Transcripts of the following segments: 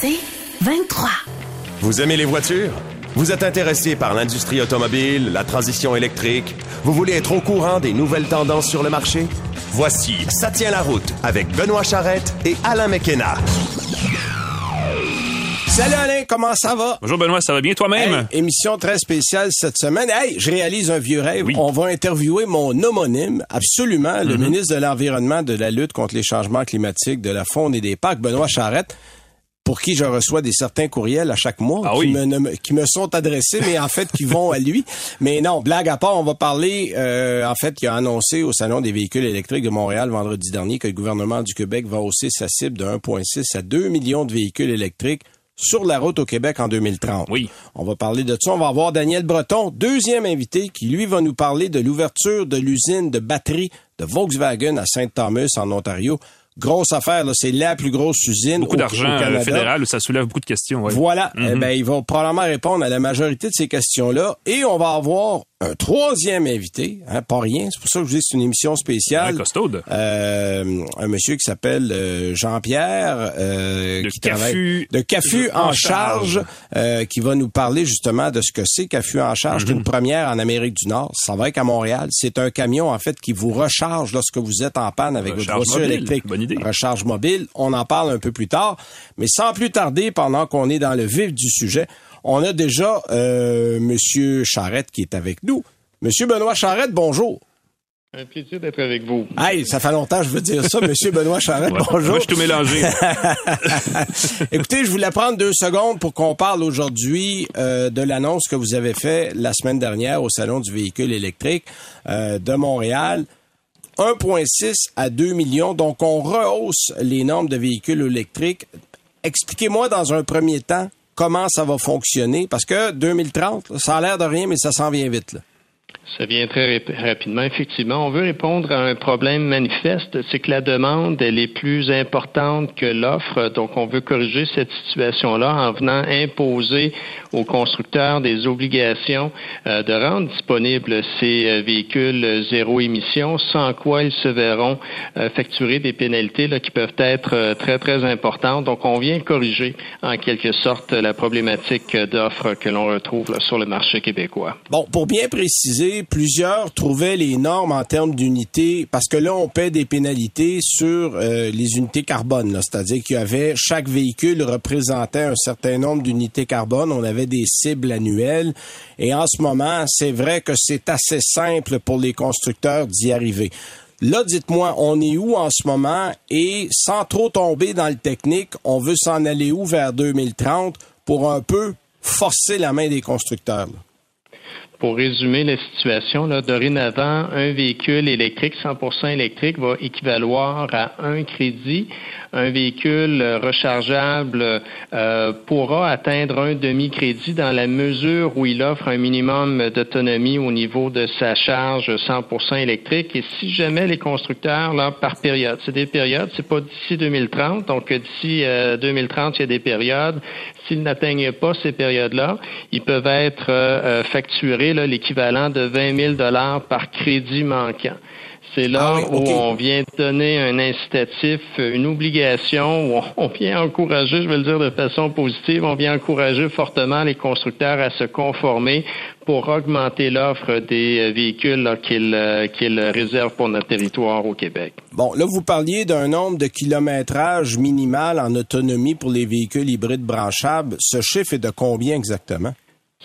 C'est 23. Vous aimez les voitures? Vous êtes intéressé par l'industrie automobile, la transition électrique? Vous voulez être au courant des nouvelles tendances sur le marché? Voici Ça tient la route avec Benoît Charrette et Alain McKenna. Salut Alain, comment ça va? Bonjour Benoît, ça va bien toi-même? Hey, émission très spéciale cette semaine. Hey, je réalise un vieux rêve. Oui. On va interviewer mon homonyme, absolument, le Mhm. ministre de l'Environnement, de la lutte contre les changements climatiques, de la faune et des parcs, Benoît Charrette, pour qui je reçois des certains courriels à chaque mois Ah qui, oui. me, nomme- qui me sont adressés, mais en fait qui vont à lui. Mais non, blague à part, on va parler, euh, en fait, qui a annoncé au Salon des véhicules électriques de Montréal vendredi dernier que le gouvernement du Québec va hausser sa cible de 1,6 à 2 millions de véhicules électriques sur la route au Québec en 2030. Oui. On va parler de ça. On va avoir Daniel Breton, deuxième invité, qui lui va nous parler de l'ouverture de l'usine de batterie de Volkswagen à Saint-Thomas en Ontario. Grosse affaire, là. C'est la plus grosse usine Beaucoup au- d'argent euh, fédéral, ça soulève beaucoup de questions. ouais. Voilà. Mhm. Eh ben, il va probablement répondre à la majorité de ces questions-là. Et on va avoir un troisième invité, hein, pas rien. C'est pour ça que je dis que c'est une émission spéciale. Un. Euh, un monsieur qui s'appelle euh, Jean-Pierre, euh, De qui Cafu- travaille de Cafu en, en charge, charge. euh, qui va nous parler justement de ce que c'est Cafu en charge. C'est une première en Amérique du Nord. Ça va être à Montréal. C'est un camion en fait qui vous recharge lorsque vous êtes en panne avec votre voiture mobile. électrique. Bonne idée. Recharge mobile. On en parle un peu plus tard, mais sans plus tarder, pendant qu'on est dans le vif du sujet, on a déjà euh, Monsieur Charrette qui est avec nous. Monsieur Benoît Charrette, bonjour. Un plaisir d'être avec vous. Hey, ça fait longtemps que je veux dire ça, Monsieur Benoît Charrette, Ouais. bonjour. Moi, je suis tout mélangé. Écoutez, je voulais prendre deux secondes pour qu'on parle aujourd'hui euh, de l'annonce que vous avez fait la semaine dernière au Salon du véhicule électrique euh, de Montréal. 1,6 à 2 millions. Donc, on rehausse les normes de véhicules électriques. Expliquez-moi dans un premier temps comment ça va fonctionner, parce que 2030, ça a l'air de rien, mais ça s'en vient vite. Là. Ça vient très rap- rapidement. Effectivement, on veut répondre à un problème manifeste, c'est que la demande, elle est plus importante que l'offre. Donc, on veut corriger cette situation-là en venant imposer aux constructeurs des obligations euh, de rendre disponibles ces euh, véhicules zéro émission, sans quoi ils se verront euh, facturer des pénalités qui peuvent être très, très importantes. Donc, on vient corriger en quelque sorte la problématique d'offre que l'on retrouve sur le marché québécois. Bon, pour bien préciser, plusieurs trouvaient les normes en termes d'unités, parce que là, on paie des pénalités sur euh, les unités carbone. C'est-à-dire qu'il y avait, chaque véhicule représentait un certain nombre d'unités carbone. On avait des cibles annuelles. Et en ce moment, c'est vrai que c'est assez simple pour les constructeurs d'y arriver. Là, dites-moi, on est où en ce moment? Et sans trop tomber dans le technique, on veut s'en aller où vers 2030 pour un peu forcer la main des constructeurs? Pour résumer la situation, là, dorénavant, un véhicule électrique 100% électrique va équivaloir à un crédit. Un véhicule euh, rechargeable euh, pourra atteindre un demi-crédit dans la mesure où il offre un minimum d'autonomie au niveau de sa charge 100% électrique. Et si jamais les constructeurs, là, par période, c'est des périodes, c'est pas d'ici 2030, donc euh, d'ici euh, 2030, il y a des périodes. S'ils n'atteignent pas ces périodes-là, ils peuvent être euh, euh, facturés l'équivalent de 20 000 dollars par crédit manquant. C'est là Ah oui, où on vient donner un incitatif, une obligation, où on- vient encourager, je vais le dire de façon positive, on vient encourager fortement les constructeurs à se conformer pour augmenter l'offre des véhicules qu'ils euh, qu'ils réservent pour notre territoire au Québec. Bon, là, vous parliez d'un nombre de kilométrage minimal en autonomie pour les véhicules hybrides branchables. Ce chiffre est de combien exactement?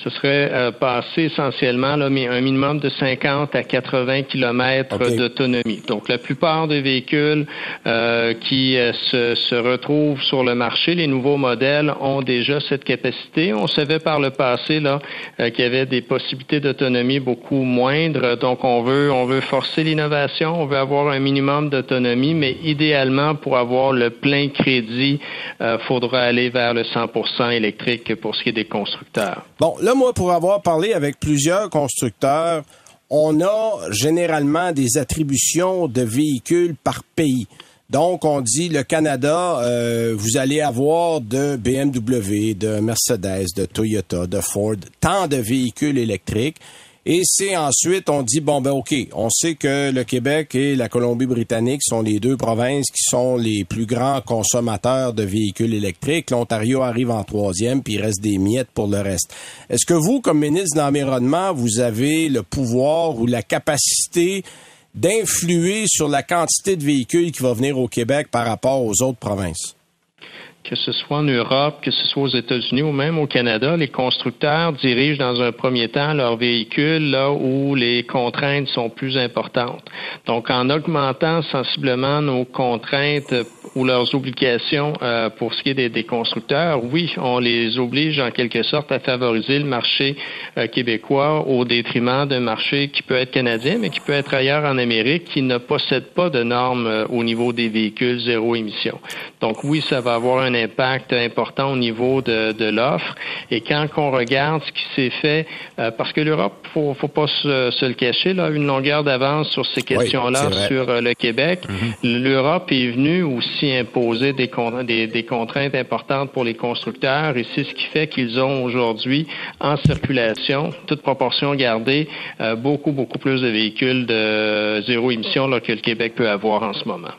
Ce serait euh, passer essentiellement là, un minimum de 50 à 80 km d'autonomie. Donc, la plupart des véhicules euh, qui euh, se, se, retrouvent sur le marché, les nouveaux modèles, ont déjà cette capacité. On savait par le passé là qu'il y avait des possibilités d'autonomie beaucoup moindres. Donc, on veut on veut forcer l'innovation, on veut avoir un minimum d'autonomie, mais idéalement, pour avoir le plein crédit, il faudra aller vers le 100% électrique pour ce qui est des constructeurs. Bon, là, moi, pour avoir parlé avec plusieurs constructeurs, on a généralement des attributions de véhicules par pays. Donc, on dit le Canada, euh, vous allez avoir de BMW, de Mercedes, de Toyota, de Ford, tant de véhicules électriques. Et c'est ensuite, on dit, bon, ben OK, on sait que le Québec et la Colombie-Britannique sont les deux provinces qui sont les plus grands consommateurs de véhicules électriques. L'Ontario arrive en troisième, puis il reste des miettes pour le reste. Est-ce que vous, comme ministre de l'Environnement, vous avez le pouvoir ou la capacité d'influer sur la quantité de véhicules qui va venir au Québec par rapport aux autres provinces? Que ce soit en Europe, que ce soit aux États-Unis ou même au Canada, les constructeurs dirigent dans un premier temps leurs véhicules là où les contraintes sont plus importantes. Donc, en augmentant sensiblement nos contraintes ou leurs obligations euh, pour ce qui est des, constructeurs, oui, on les oblige en quelque sorte à favoriser le marché euh, québécois au détriment d'un marché qui peut être canadien, mais qui peut être ailleurs en Amérique, qui ne possède pas de normes euh, au niveau des véhicules zéro émission. Donc, oui, ça va avoir un impact important au niveau de, de l'offre. Et quand on regarde ce qui s'est fait, euh, parce que l'Europe, faut, faut pas se, le cacher, là, une longueur d'avance sur ces questions-là sur euh, le Québec. Mm-hmm. L'Europe est venue aussi imposer des, des, contraintes importantes pour les constructeurs et c'est ce qui fait qu'ils ont aujourd'hui en circulation, toute proportion gardée, euh, beaucoup, beaucoup plus de véhicules de zéro émission là, que le Québec peut avoir en ce moment.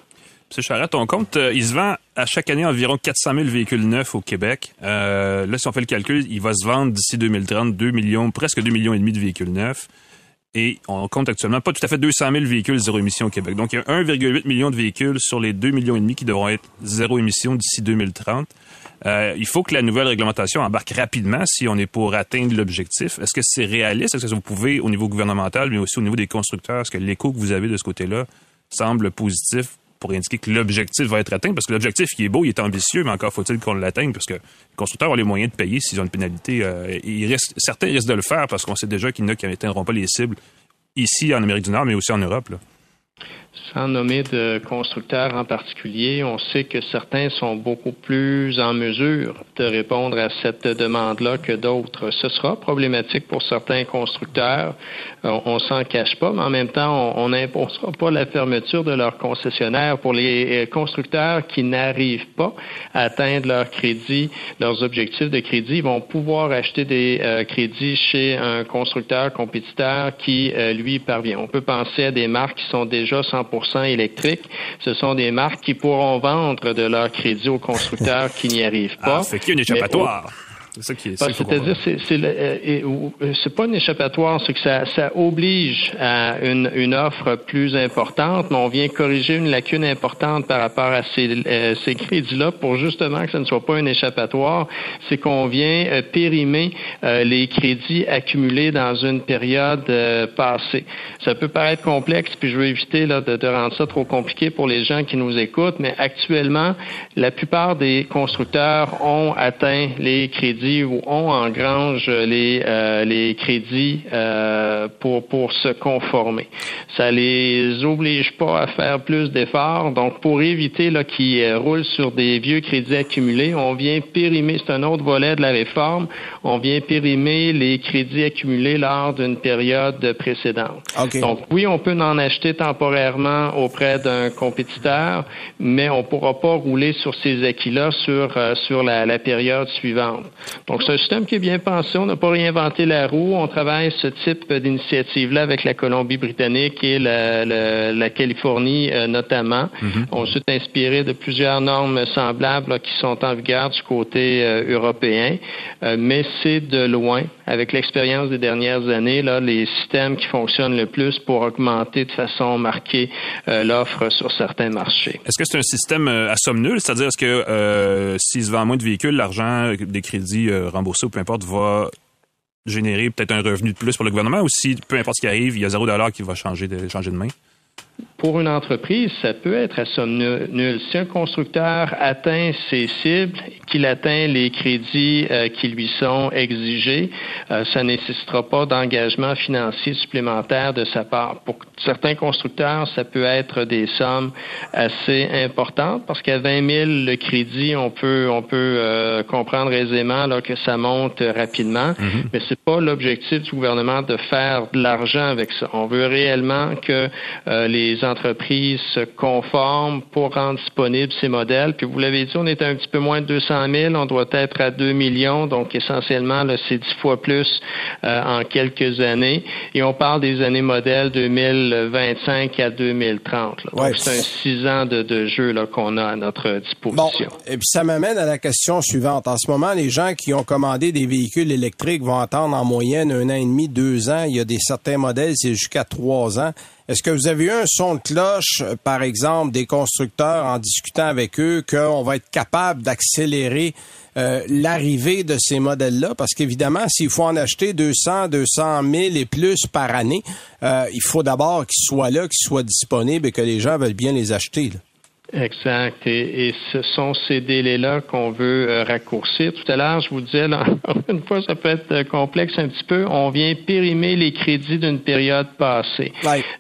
M. Charette, on compte, il se vend à chaque année environ 400 000 véhicules neufs au Québec. Euh, là, si on fait le calcul, il va se vendre d'ici 2030 2 millions, presque 2 millions et demi de véhicules neufs. Et on compte actuellement pas tout à fait 200 000 véhicules zéro émission au Québec. Donc, il y a 1,8 million de véhicules sur les 2 millions et demi qui devront être zéro émission d'ici 2030. Euh, il faut que la nouvelle réglementation embarque rapidement si on est pour atteindre l'objectif. Est-ce que c'est réaliste? Est-ce que vous pouvez, au niveau gouvernemental, mais aussi au niveau des constructeurs, est-ce que l'écho que vous avez de ce côté-là semble positif pour indiquer que l'objectif va être atteint, parce que l'objectif qui est beau, il est ambitieux, mais encore faut-il qu'on l'atteigne, parce que les constructeurs ont les moyens de payer s'ils ont une pénalité. Euh, certains risquent de le faire parce qu'on sait déjà qu'il y en a qui n'atteindront pas les cibles ici en Amérique du Nord, mais aussi en Europe. Sans nommer de constructeurs en particulier, on sait que certains sont beaucoup plus en mesure de répondre à cette demande-là que d'autres. Ce sera problématique pour certains constructeurs. Euh, on, s'en cache pas, mais en même temps, on n'imposera pas la fermeture de leurs concessionnaires pour les euh, constructeurs qui n'arrivent pas à atteindre leur crédit, leurs objectifs de crédit. Ils vont pouvoir acheter des euh, crédits chez un constructeur compétiteur qui, lui, parvient. On peut penser à des marques qui sont déjà 100% électriques. Ce sont des marques qui pourront vendre de leur crédit aux constructeurs qui n'y arrivent pas. Ah, y a une échappatoire. C'est ça qui est. Bah, c'est-à-dire, c'est, c'est, euh, euh, c'est pas un échappatoire, c'est que ça, ça oblige à une, une, offre plus importante, mais on vient corriger une lacune importante par rapport à ces, euh, ces crédits-là pour justement que ce ne soit pas un échappatoire. C'est qu'on vient périmer les crédits accumulés dans une période passée. Ça peut paraître complexe, puis je veux éviter là, de, de rendre ça trop compliqué pour les gens qui nous écoutent, mais actuellement, la plupart des constructeurs ont atteint les crédits où on engrange les, euh, les crédits euh, pour, pour se conformer. Ça les oblige pas à faire plus d'efforts. Donc, pour éviter qu'ils euh, roulent sur des vieux crédits accumulés, on vient périmer, c'est un autre volet de la réforme, on vient périmer les crédits accumulés lors d'une période précédente. Donc, oui, on peut en acheter temporairement auprès d'un compétiteur, mais on pourra pas rouler sur ces acquis-là sur, sur la, la période suivante. Donc, c'est un système qui est bien pensé. On n'a pas réinventé la roue. On travaille ce type d'initiative-là avec la Colombie-Britannique et la, la, Californie euh, notamment. Mhm. On s'est inspiré de plusieurs normes semblables qui sont en vigueur du côté euh, européen, euh, mais c'est de loin, avec l'expérience des dernières années, là, les systèmes qui fonctionnent le plus pour augmenter de façon marquée l'offre sur certains marchés. Est-ce que c'est un système à somme nulle? C'est-à-dire, est-ce que s'il se vend moins de véhicules, l'argent des crédits remboursé ou peu importe va générer peut-être un revenu de plus pour le gouvernement? Ou si, peu importe ce qui arrive, il y a zéro dollar qui va changer de, changer de main? Pour une entreprise, ça peut être à somme nulle. Si un constructeur atteint ses cibles, qu'il atteint les crédits euh, qui lui sont exigés, euh, ça ne nécessitera pas d'engagement financier supplémentaire de sa part. Pour certains constructeurs, ça peut être des sommes assez importantes parce qu'à 20 000 le crédit, on peut on peut euh, comprendre aisément là, que ça monte rapidement, mm-hmm. mais c'est pas l'objectif du gouvernement de faire de l'argent avec ça. On veut réellement que les entreprises se conforment pour rendre disponibles ces modèles. Puis vous l'avez dit, on est à un petit peu moins de 200 000, on doit être à 2 millions, donc essentiellement, c'est 10 fois plus euh, en quelques années. Et on parle des années modèles 2025 à 2030. Donc c'est un six ans de, de jeu qu'on a à notre disposition. Bon, et puis ça m'amène à la question suivante. En ce moment, les gens qui ont commandé des véhicules électriques vont attendre en moyenne un an et demi, deux ans. Il y a des certains modèles, c'est jusqu'à trois ans. Est-ce que vous avez eu un son de cloche, euh, par exemple, des constructeurs en discutant avec eux, qu'on va être capable d'accélérer euh, l'arrivée de ces modèles-là? Parce qu'évidemment, s'il faut en acheter 200, 200 000 et plus par année, euh, il faut d'abord qu'ils soient là, qu'ils soient disponibles et que les gens veulent bien les acheter. Exact. Et, ce sont ces délais-là qu'on veut euh, raccourcir. Tout à l'heure, je vous disais, là, une fois, ça peut être euh, complexe un petit peu. On vient périmer les crédits d'une période passée.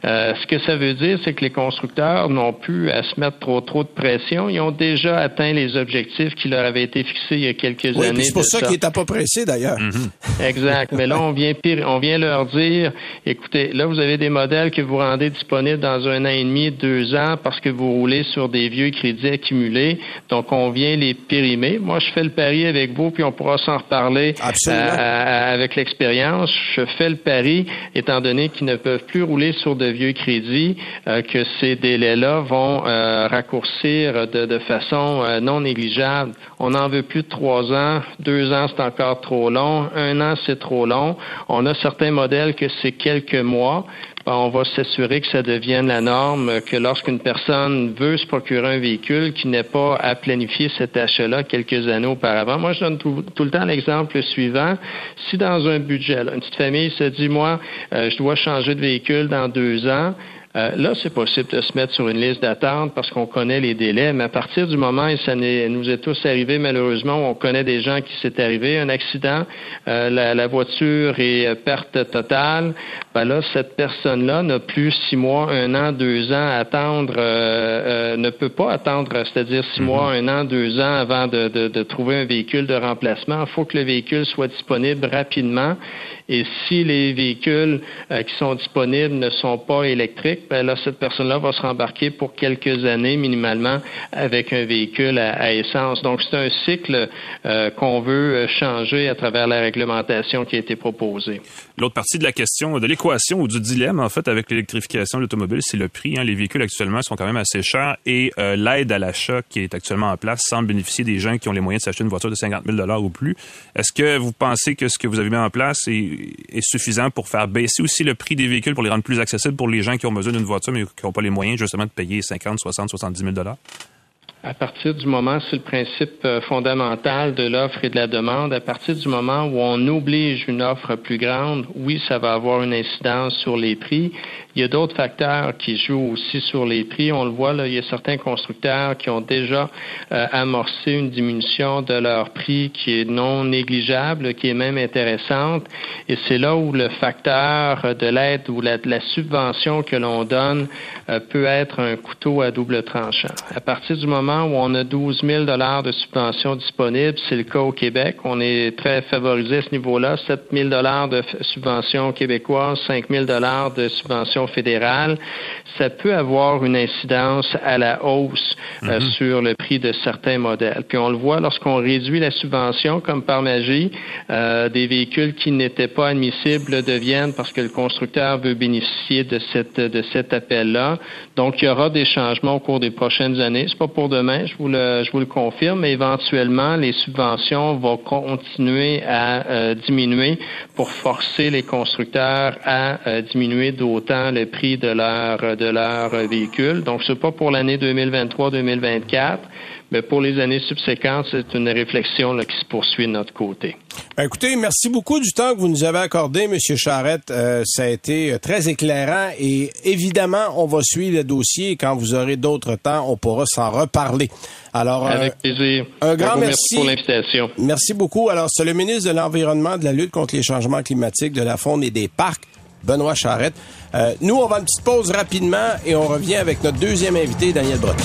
Euh, ce que ça veut dire, c'est que les constructeurs n'ont plus à se mettre trop trop de pression. Ils ont déjà atteint les objectifs qui leur avaient été fixés il y a quelques années. C'est pour ça, qu'ils n'étaient pas pressés, d'ailleurs. Mm-hmm. Exact. Mais là, on vient on vient leur dire, écoutez, là, vous avez des modèles que vous rendez disponibles dans un an et demi, deux ans, parce que vous roulez sur des des vieux crédits accumulés. Donc, on vient les périmer. Moi, je fais le pari avec vous, puis on pourra s'en reparler euh, avec l'expérience. Je fais le pari, étant donné qu'ils ne peuvent plus rouler sur de vieux crédits, euh, que ces délais-là vont euh, raccourcir de, de façon non négligeable. On n'en veut plus de trois ans. Deux ans, c'est encore trop long. Un an, c'est trop long. On a certains modèles que c'est quelques mois on va s'assurer que ça devienne la norme, que lorsqu'une personne veut se procurer un véhicule, qui n'est pas à planifier cet achat-là quelques années auparavant. Moi, je donne tout, le temps l'exemple suivant. Si dans un budget, une petite famille se dit, moi, euh, je dois changer de véhicule dans deux ans, euh, là, c'est possible de se mettre sur une liste d'attente parce qu'on connaît les délais, mais à partir du moment, et ça nous est tous arrivé malheureusement, on connaît des gens qui s'est arrivé, un accident, euh, la, voiture est perte totale, ben là, cette personne-là n'a plus six mois, un an, deux ans à attendre, euh, ne peut pas attendre, c'est-à-dire six mhm. mois, un an, deux ans avant de, de trouver un véhicule de remplacement. Il faut que le véhicule soit disponible rapidement et si les véhicules euh, qui sont disponibles ne sont pas électriques, ben là, cette personne-là va se rembarquer pour quelques années minimalement avec un véhicule à, essence. Donc, c'est un cycle euh, qu'on veut euh, changer à travers la réglementation qui a été proposée. L'autre partie de la question, de l'équation ou du dilemme, en fait, avec l'électrification de l'automobile, c'est le prix. Hein. Les véhicules actuellement sont quand même assez chers et l'aide à l'achat qui est actuellement en place semble bénéficier des gens qui ont les moyens de s'acheter une voiture de 50 000 ou plus. Est-ce que vous pensez que ce que vous avez mis en place est est suffisant pour faire baisser aussi le prix des véhicules pour les rendre plus accessibles pour les gens qui ont besoin d'une voiture mais qui n'ont pas les moyens justement de payer 50, 60, 70 000 à partir du moment, c'est le principe euh, fondamental de l'offre et de la demande, à partir du moment où on oblige une offre plus grande, oui, ça va avoir une incidence sur les prix. Il y a d'autres facteurs qui jouent aussi sur les prix. On le voit, là, il y a certains constructeurs qui ont déjà euh, amorcé une diminution de leur prix qui est non négligeable, qui est même intéressante. Et c'est là où le facteur de l'aide ou la, la subvention que l'on donne euh, peut être un couteau à double tranchant. À partir du moment où on a 12 000 dollars de subventions disponibles, c'est le cas au Québec. On est très favorisé à ce niveau-là. 7 000 dollars de subventions québécoises, 5 000 dollars de fédérales. Ça peut avoir une incidence à la hausse euh, mhm. sur le prix de certains modèles. Puis on le voit lorsqu'on réduit la subvention, comme par magie, euh, des véhicules qui n'étaient pas admissibles deviennent parce que le constructeur veut bénéficier de cette de cet appel-là. Donc il y aura des changements au cours des prochaines années. C'est pas pour demain je vous le, je vous le confirme, mais éventuellement, les subventions vont continuer à euh, diminuer pour forcer les constructeurs à euh, diminuer d'autant le prix de leur de leur véhicule. Donc, c'est pas pour l'année 2023-2024 Mais pour les années subséquentes, c'est une réflexion qui se poursuit de notre côté. Ben, écoutez, merci beaucoup du temps que vous nous avez accordé, M. Charrette. Euh, ça a été euh, très éclairant et évidemment, on va suivre le dossier et quand vous aurez d'autres temps, on pourra s'en reparler. Alors, Avec plaisir. Un grand merci. pour l'invitation. Merci beaucoup. Alors, c'est le ministre de l'Environnement, de la lutte contre les changements climatiques, de la faune et des parcs, Benoît Charrette. Euh, nous, on va une petite pause rapidement et on revient avec notre deuxième invité, Daniel Breton.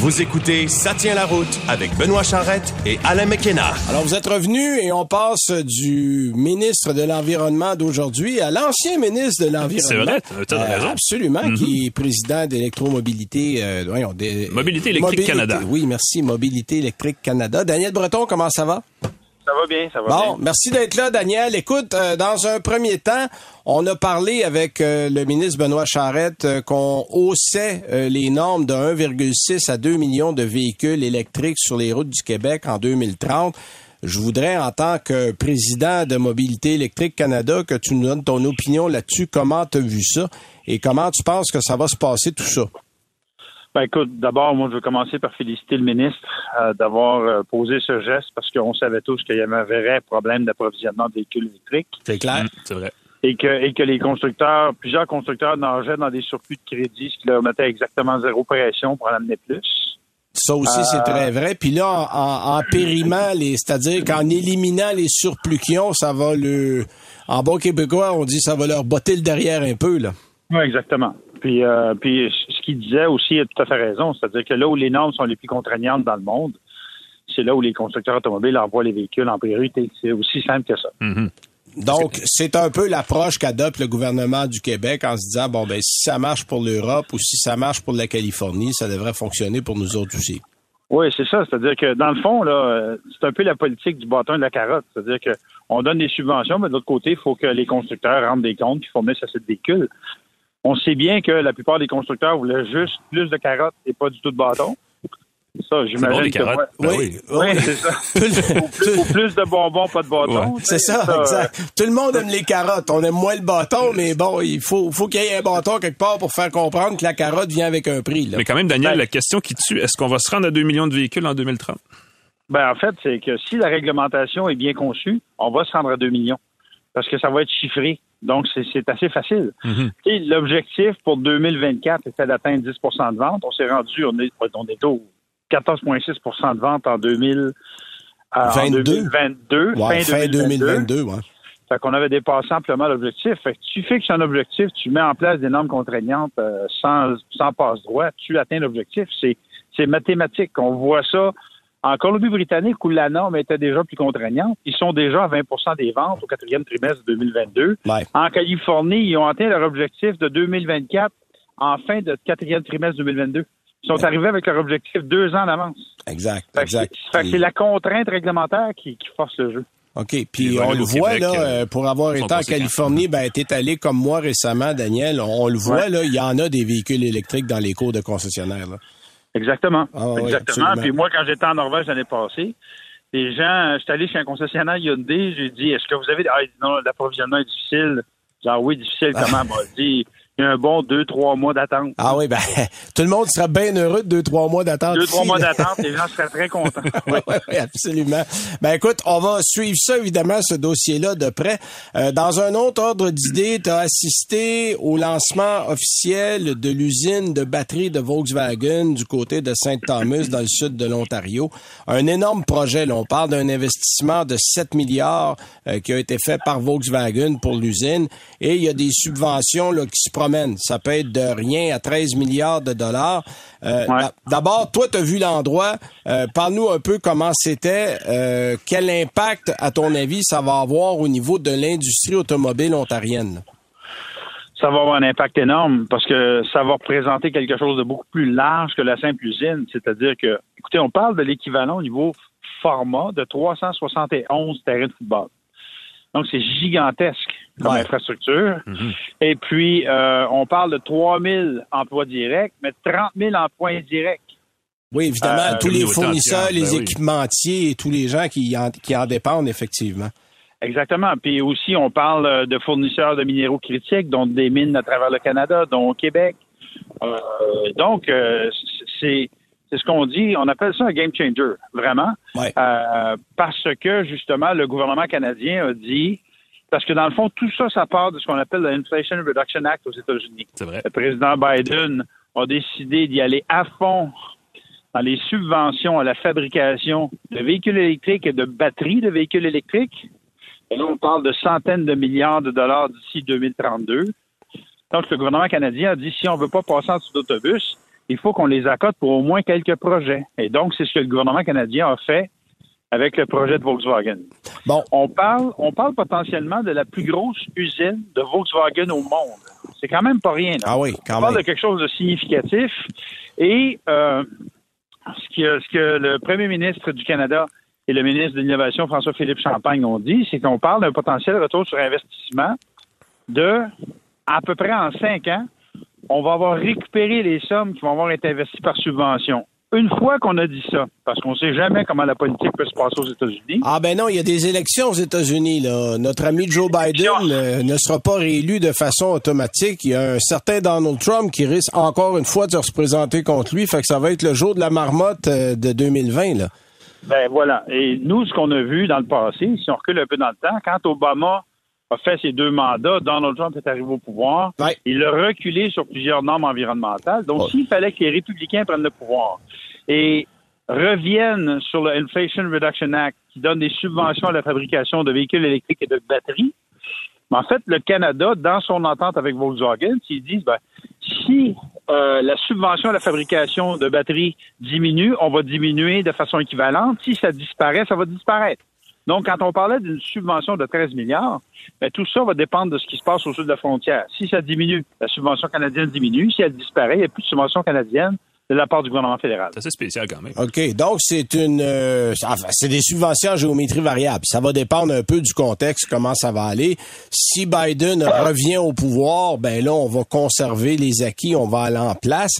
Vous écoutez Ça tient la route avec Benoît Charrette et Alain McKenna. Alors, vous êtes revenus et on passe du ministre de l'Environnement d'aujourd'hui à l'ancien ministre de l'Environnement. C'est vrai, tu as raison. absolument, Mhm. qui est président d'électromobilité. euh, voyons, des- Mobilité électrique Mobilité- Canada. Oui, merci, Mobilité électrique Canada. Daniel Breton, comment ça va? Ça va bien, ça va Bon, bien. merci d'être là, Daniel. Écoute, euh, dans un premier temps, on a parlé avec euh, le ministre Benoît Charette euh, qu'on haussait les normes de 1,6 à 2 millions de véhicules électriques sur les routes du Québec en 2030. Je voudrais, en tant que président de Mobilité électrique Canada, que tu nous donnes ton opinion là-dessus. Comment tu as vu ça et comment tu penses que ça va se passer tout ça? Ben écoute, d'abord, moi, je veux commencer par féliciter le ministre euh, d'avoir euh, posé ce geste parce qu'on savait tous qu'il y avait un vrai problème d'approvisionnement de véhicules électriques C'est clair? C'est vrai. et que, et que les constructeurs, plusieurs constructeurs nageaient dans des surplus de crédit, ce qui leur mettait exactement zéro pression pour en amener plus. Ça aussi, c'est Euh, très vrai. Puis là, en, en périmant les, c'est-à-dire qu'en éliminant les surplus qu'ils ont, ça va le, en bon québécois, on dit ça va leur botter le derrière un peu, là. Oui, exactement. Puis, euh, puis ce qu'il disait aussi a tout à fait raison, c'est-à-dire que là où les normes sont les plus contraignantes dans le monde, c'est là où les constructeurs automobiles envoient les véhicules en priorité. C'est aussi simple que ça. Mhm. Donc, c'est un peu l'approche qu'adopte le gouvernement du Québec en se disant, bon, ben, si ça marche pour l'Europe ou si ça marche pour la Californie, ça devrait fonctionner pour nous autres aussi. Oui, c'est ça. C'est-à-dire que dans le fond, là, c'est un peu la politique du bâton et de la carotte. C'est-à-dire que on donne des subventions, mais de l'autre côté, il faut que les constructeurs rendent des comptes puis fournissent assez de véhicules. On sait bien que la plupart des constructeurs voulaient juste plus de carottes et pas du tout de bâton. Ça, j'imagine bon, les que carottes. moi- Ben oui, Oui, oui. c'est ça. ou, plus, ou plus de bonbons, pas de bâton. Ouais. C'est ça, euh, exact. Tout le monde aime les carottes. On aime moins le bâton, mais bon, il faut, faut qu'il y ait un bâton quelque part pour faire comprendre que la carotte vient avec un prix, là. Mais quand même, Daniel, Ben- la question qui tue, est-ce qu'on va se rendre à 2 millions de véhicules en 2030? Ben, en fait, c'est que si la réglementation est bien conçue, on va se rendre à 2 millions. Parce que ça va être chiffré. Donc, c'est assez facile. Sais, L'objectif pour 2024 était d'atteindre 10% de vente. On s'est rendu, on est, on est au 14,6% de vente en 2000, euh, en 22. 2022. Ouais, fin 2022, ouais. Fait qu'on avait dépassé amplement l'objectif. Fait que tu fixes un objectif, tu mets en place des normes contraignantes euh, sans, sans passe-droit, tu atteins l'objectif. C'est, c'est mathématique. On voit ça en Colombie-Britannique où la norme était déjà plus contraignante. Ils sont déjà à 20% des ventes au quatrième trimestre 2022. Ouais. En Californie, ils ont atteint leur objectif de 2024 en fin de quatrième trimestre 2022. Ils sont arrivés avec leur objectif deux ans d'avance. Exact, Fait exact. c'est- fait que c'est la contrainte réglementaire qui, qui force le jeu. OK. Puis on le voit, Québec, là, euh, pour avoir été en. Californie, ben, t'es allé comme moi récemment, Daniel. On, on le voit, Ouais. là, il y en a des véhicules électriques dans les cours de concessionnaires, là. Exactement. Ah Exactement. Puis moi, quand j'étais en Norvège l'année passée, les gens, j'étais allé chez un concessionnaire Hyundai, j'ai dit, est-ce que vous avez, ah, il dit, non, l'approvisionnement est difficile. Genre, oui, difficile, comment? Bon, il dit, il y a un bon deux, trois mois d'attente. Ah oui, ben, tout le monde serait bien heureux de deux, trois mois d'attente. Deux, ici, trois mois là. d'attente, les gens seraient très contents. oui, oui, oui, absolument. Ben écoute, on va suivre ça évidemment, ce dossier-là de près. Euh, dans un autre ordre d'idée, tu as assisté au lancement officiel de l'usine de batterie de Volkswagen du côté de Saint-Thomas, dans le sud de l'Ontario. Un énorme projet. Là. On parle d'un investissement de 7 milliards euh, qui a été fait par Volkswagen pour l'usine. Et il y a des subventions là, qui se Ça peut être de rien à 13 milliards de dollars. Euh, Ouais. D'abord, toi, tu as vu l'endroit. Euh, Parle-nous un peu comment c'était. Euh, quel impact, à ton avis, ça va avoir au niveau de l'industrie automobile ontarienne? ça va avoir un impact énorme parce que ça va représenter quelque chose de beaucoup plus large que la simple usine. C'est-à-dire que, écoutez, on parle de l'équivalent au niveau format de 371 terrains de football. Donc, c'est gigantesque comme infrastructure. Mhm. Et puis, euh, on parle de 3 000 emplois directs, mais 30 000 emplois indirects. Oui, évidemment, Euh, tous les fournisseurs, les ben oui. équipementiers et tous les gens qui en, qui en dépendent, effectivement. Exactement. Puis aussi, on parle euh, de fournisseurs de minéraux critiques, dont des mines à travers le Canada, dont au Québec. Euh, donc, euh, c'est ce qu'on dit. On appelle ça un game changer, vraiment, Euh, parce que justement, le gouvernement canadien a dit, parce que dans le fond, tout ça, ça part de ce qu'on appelle l'Inflation Reduction Act aux États-Unis. C'est vrai. Le président Biden a décidé d'y aller à fond dans les subventions à la fabrication de véhicules électriques et de batteries de véhicules électriques. Et là, on parle de centaines de milliards de dollars d'ici 2032. Donc, le gouvernement canadien a dit, si on ne veut pas passer en dessous d'autobus, il faut qu'on les accote pour au moins quelques projets. Et donc, c'est ce que le gouvernement canadien a fait avec le projet de Volkswagen. Bon. On parle, on parle potentiellement de la plus grosse usine de Volkswagen au monde. C'est quand même pas rien. là. Ah oui, quand on parle même. de quelque chose de significatif. Et euh, ce, que, ce que le premier ministre du Canada et le ministre de l'Innovation, François-Philippe Champagne, ont dit, c'est qu'on parle d'un potentiel retour sur investissement de à peu près en cinq ans, on va avoir récupéré les sommes qui vont avoir été investies par subvention. Une fois qu'on a dit ça, parce qu'on ne sait jamais comment la politique peut se passer aux États-Unis, Ah ben non, il y a des élections aux États-Unis. là. Notre ami Joe Biden euh, ne sera pas réélu de façon automatique. Il y a un certain Donald Trump qui risque encore une fois de se représenter contre lui. Fait que ça va être le jour de la marmotte euh, de 2020. Là. Ben voilà. Et nous, ce qu'on a vu dans le passé, si on recule un peu dans le temps, quand Obama a fait ses deux mandats, Donald Trump est arrivé au pouvoir, il a reculé sur plusieurs normes environnementales. Donc, s'il fallait que les républicains prennent le pouvoir et reviennent sur le Inflation Reduction Act, qui donne des subventions à la fabrication de véhicules électriques et de batteries, mais en fait, le Canada, dans son entente avec Volkswagen, s'ils disent, ben, si euh, la subvention à la fabrication de batteries diminue, on va diminuer de façon équivalente. Si ça disparaît, ça va disparaître. Donc, quand on parlait d'une subvention de 13 milliards, ben, tout ça va dépendre de ce qui se passe au sud de la frontière. Si ça diminue, la subvention canadienne diminue. Si elle disparaît, il n'y a plus de subvention canadienne de la part du gouvernement fédéral. C'est assez spécial quand même. OK. Donc, c'est une euh, enfin, c'est des subventions à géométrie variable. Ça va dépendre un peu du contexte, comment ça va aller. Si Biden revient au pouvoir, ben là, on va conserver les acquis, on va aller en place.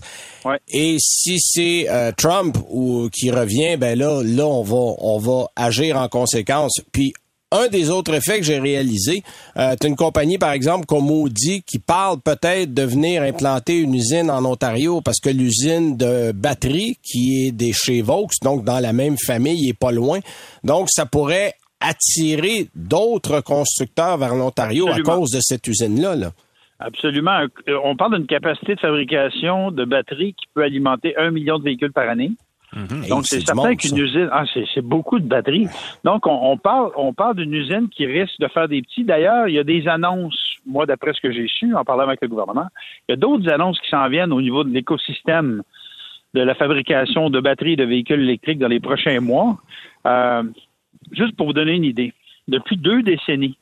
Et si c'est euh, Trump ou qui revient, ben là, là, on va on va agir en conséquence. Puis un des autres effets que j'ai réalisé, euh, une compagnie, par exemple, comme Audi, qui parle peut-être de venir implanter une usine en Ontario parce que l'usine de batterie, qui est des chez Vaux, donc dans la même famille, est pas loin. Donc, ça pourrait attirer d'autres constructeurs vers l'Ontario à cause de cette usine-là. Là. Absolument. Euh, On parle d'une capacité de fabrication de batteries qui peut alimenter un million de véhicules par année. Donc, Hey, c'est certain qu'une usine, ah, c'est beaucoup de batteries. Donc, on, on parle, on parle d'une usine qui risque de faire des petits. D'ailleurs, il y a des annonces, moi, d'après ce que j'ai su en parlant avec le gouvernement, il y a d'autres annonces qui s'en viennent au niveau de l'écosystème de la fabrication de batteries et de véhicules électriques dans les prochains mois. Euh, juste pour vous donner une idée, depuis deux décennies,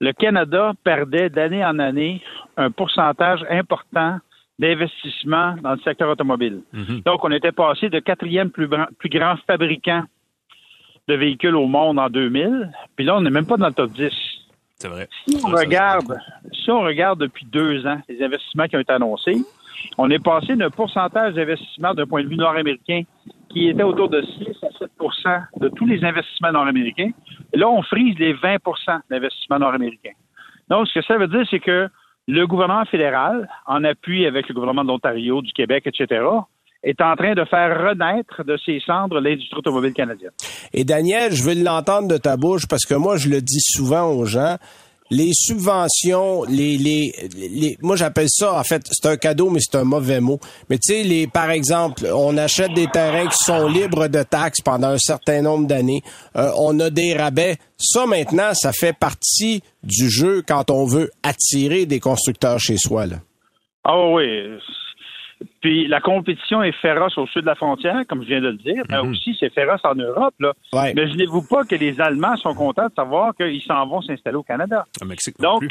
le Canada perdait d'année en année un pourcentage important d'investissement dans le secteur automobile. Donc, on était passé de quatrième plus, grand- plus grand fabricant de véhicules au monde en 2000, puis là, on n'est même pas dans le top 10. C'est vrai. Si on regarde, si on regarde depuis deux ans les investissements qui ont été annoncés, on est passé d'un pourcentage d'investissement d'un point de vue nord-américain qui était autour de 6 à 7% de tous les investissements nord-américains. Et là, on frise les 20% d'investissements nord-américains. Donc, ce que ça veut dire, c'est que le gouvernement fédéral, en appui avec le gouvernement de l'Ontario, du Québec, etc., est en train de faire renaître de ses cendres l'industrie automobile canadienne. Et Daniel, je veux l'entendre de ta bouche parce que moi, je le dis souvent aux gens. Les subventions, les, les, les moi j'appelle ça, en fait, c'est un cadeau, mais c'est un mauvais mot. Mais tu sais, les, par exemple, on achète des terrains qui sont libres de taxes pendant un certain nombre d'années. Euh, on a des rabais. Ça maintenant, ça fait partie du jeu quand on veut attirer des constructeurs chez soi. Là. Ah oui. Puis la compétition est féroce au sud de la frontière, comme je viens de le dire, mais aussi c'est féroce en Europe. Là. Ouais. Imaginez-vous pas que les Allemands sont contents de savoir qu'ils s'en vont s'installer au Canada. Au Mexique Donc,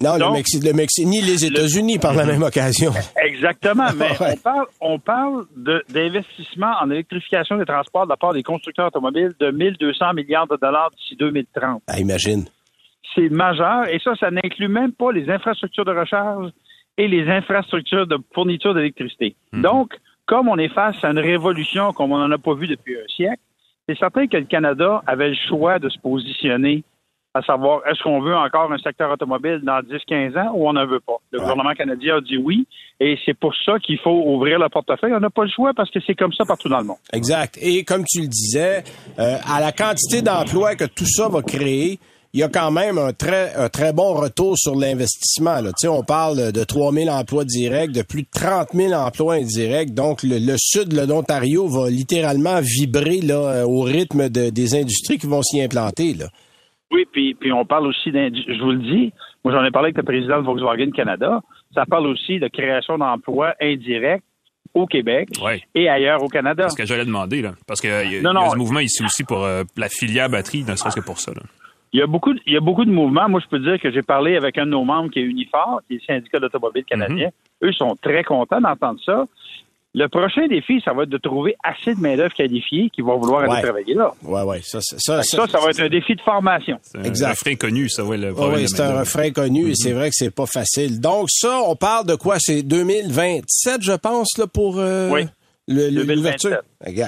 Non, le, Mexique, le Mexique, ni les États-Unis par la même occasion. Exactement, mais on parle, on parle d'investissement en électrification des transports de la part des constructeurs automobiles de 1200 milliards de dollars d'ici 2030. Ah, imagine. C'est majeur, et ça, ça n'inclut même pas les infrastructures de recharge et les infrastructures de fourniture d'électricité. Mhm. Donc, comme on est face à une révolution comme on n'en a pas vu depuis un siècle, c'est certain que le Canada avait le choix de se positionner à savoir est-ce qu'on veut encore un secteur automobile dans 10-15 ans ou on n'en veut pas? Le gouvernement canadien a dit oui et c'est pour ça qu'il faut ouvrir le portefeuille. On n'a pas le choix parce que c'est comme ça partout dans le monde. Exact. Et comme tu le disais, euh, à la quantité d'emplois que tout ça va créer, il y a quand même un très, un très bon retour sur l'investissement. Là. Tu sais, on parle de 3 000 emplois directs, de plus de 30 000 emplois indirects. Donc, le, le sud de l'Ontario va littéralement vibrer là, au rythme de, des industries qui vont s'y implanter. Là. Oui, puis, puis on parle aussi, je vous le dis, moi j'en ai parlé avec le président de Volkswagen Canada, ça parle aussi de création d'emplois indirects au Québec et ailleurs au Canada. C'est ce que j'allais demander, là. Parce qu'il y, a, y a ce mouvement ici aussi pour euh, la filière batterie, ne serait-ce que pour ça. Là. Il y, a beaucoup de, il y a beaucoup de mouvements. Moi, je peux dire que j'ai parlé avec un de nos membres qui est Unifor, qui est le syndicat d'automobile canadien. Eux sont très contents d'entendre ça. Le prochain défi, ça va être de trouver assez de main-d'œuvre qualifiée qui vont vouloir aller travailler là. Ouais, ouais. Ça, ça, Ça, ça, ça va être un défi de formation. C'est un Exact. refrain connu, ça, ouais, le de c'est un refrain connu et c'est vrai que c'est pas facile. Donc ça, on parle de quoi? C'est 2027, je pense, là, pour euh, Oui. Le- le- 2027. l'ouverture.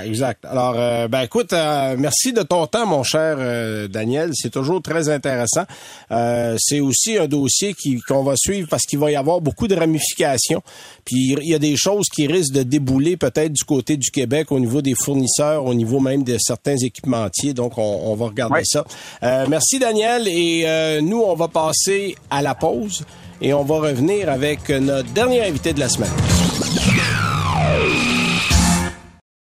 Exact. Alors, euh, ben écoute, euh, merci de ton temps, mon cher euh, Daniel. C'est toujours très intéressant. Euh, c'est aussi un dossier qui qu'on va suivre parce qu'il va y avoir beaucoup de ramifications. Puis il y a des choses qui risquent de débouler peut-être du côté du Québec au niveau des fournisseurs, au niveau même de certains équipementiers. Donc, on, on va regarder Ouais. ça. Euh, merci, Daniel. Et euh, nous, on va passer à la pause et on va revenir avec notre dernier invité de la semaine.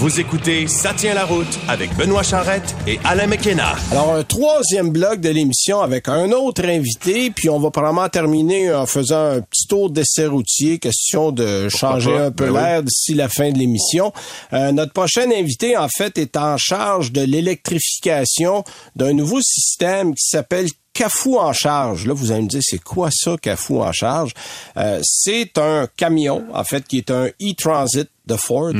Vous écoutez Ça tient la route avec Benoît Charrette et Alain McKenna. Alors, un troisième bloc de l'émission avec un autre invité, puis on va probablement terminer en faisant un petit tour d'essai routier, question de changer pas? un peu Ben oui. l'air d'ici la fin de l'émission. Euh, notre prochain invité, en fait, est en charge de l'électrification d'un nouveau système qui s'appelle Cafou en charge. Là, vous allez me dire, c'est quoi ça, Cafou en charge? Euh, c'est un camion, en fait, qui est un e-transit de Ford,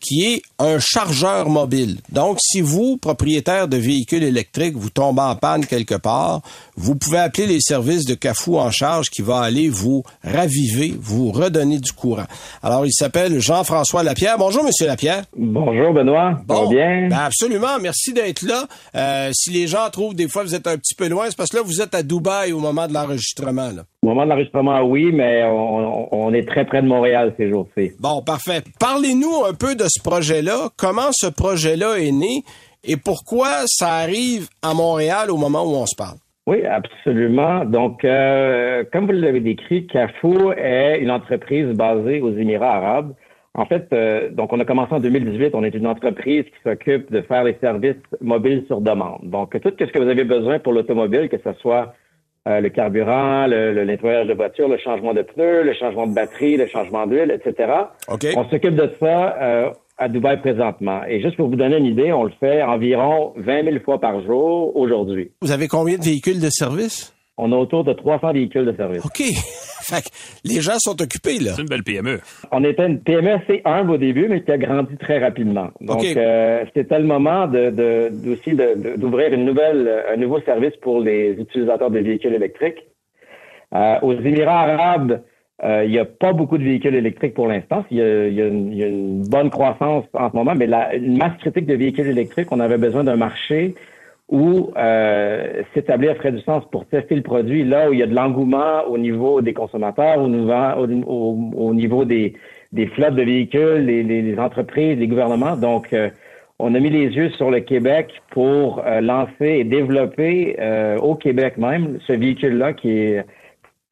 qui est un chargeur mobile. Donc, si vous, propriétaire de véhicules électriques, vous tombez en panne quelque part, vous pouvez appeler les services de Cafou en charge qui va aller vous raviver, vous redonner du courant. Alors, il s'appelle Jean-François Lapierre. Bonjour, Monsieur Lapierre. Bonjour Benoît, va bien? Ben absolument, merci d'être là. Euh, si les gens trouvent des fois que vous êtes un petit peu loin, c'est parce que là, vous êtes à Dubaï au moment de l'enregistrement. là. Au moment de l'enregistrement, oui, mais on, on est très près de Montréal ces jours-ci. Bon, parfait. Parlez-nous un peu de ce projet-là. Comment ce projet-là est né et pourquoi ça arrive à Montréal au moment où on se parle? Oui, absolument. Donc, euh, comme vous l'avez décrit, Carrefour est une entreprise basée aux Émirats arabes. En fait, euh, donc on a commencé en 2018. On est une entreprise qui s'occupe de faire les services mobiles sur demande. Donc, tout ce que vous avez besoin pour l'automobile, que ce soit euh, le carburant, le, le nettoyage de voiture, le changement de pneus, le changement de batterie, le changement d'huile, etc. OK. On s'occupe de ça euh, à Dubaï présentement. Et juste pour vous donner une idée, on le fait environ 20 000 fois par jour aujourd'hui. Vous avez combien de véhicules de service? On a autour de 300 véhicules de service. OK. fait que les gens sont occupés, là. C'est une belle PME. On était une PME assez humble au début, mais qui a grandi très rapidement. Donc, euh, c'était le moment de, de, d'aussi de- de- d'ouvrir une nouvelle, un nouveau service pour les utilisateurs de véhicules électriques. Euh, aux Émirats arabes, euh, il n'y a pas beaucoup de véhicules électriques pour l'instant. Il y, a, une, bonne croissance en ce moment, mais la, une masse critique de véhicules électriques, on avait besoin d'un marché où euh, s'établir ferait du sens pour tester le produit là où il y a de l'engouement au niveau des consommateurs, au niveau, au, au- au niveau des, flottes de véhicules, les, entreprises, les gouvernements. Donc, euh, on a mis les yeux sur le Québec pour euh, lancer et développer euh, au Québec même ce véhicule-là qui est,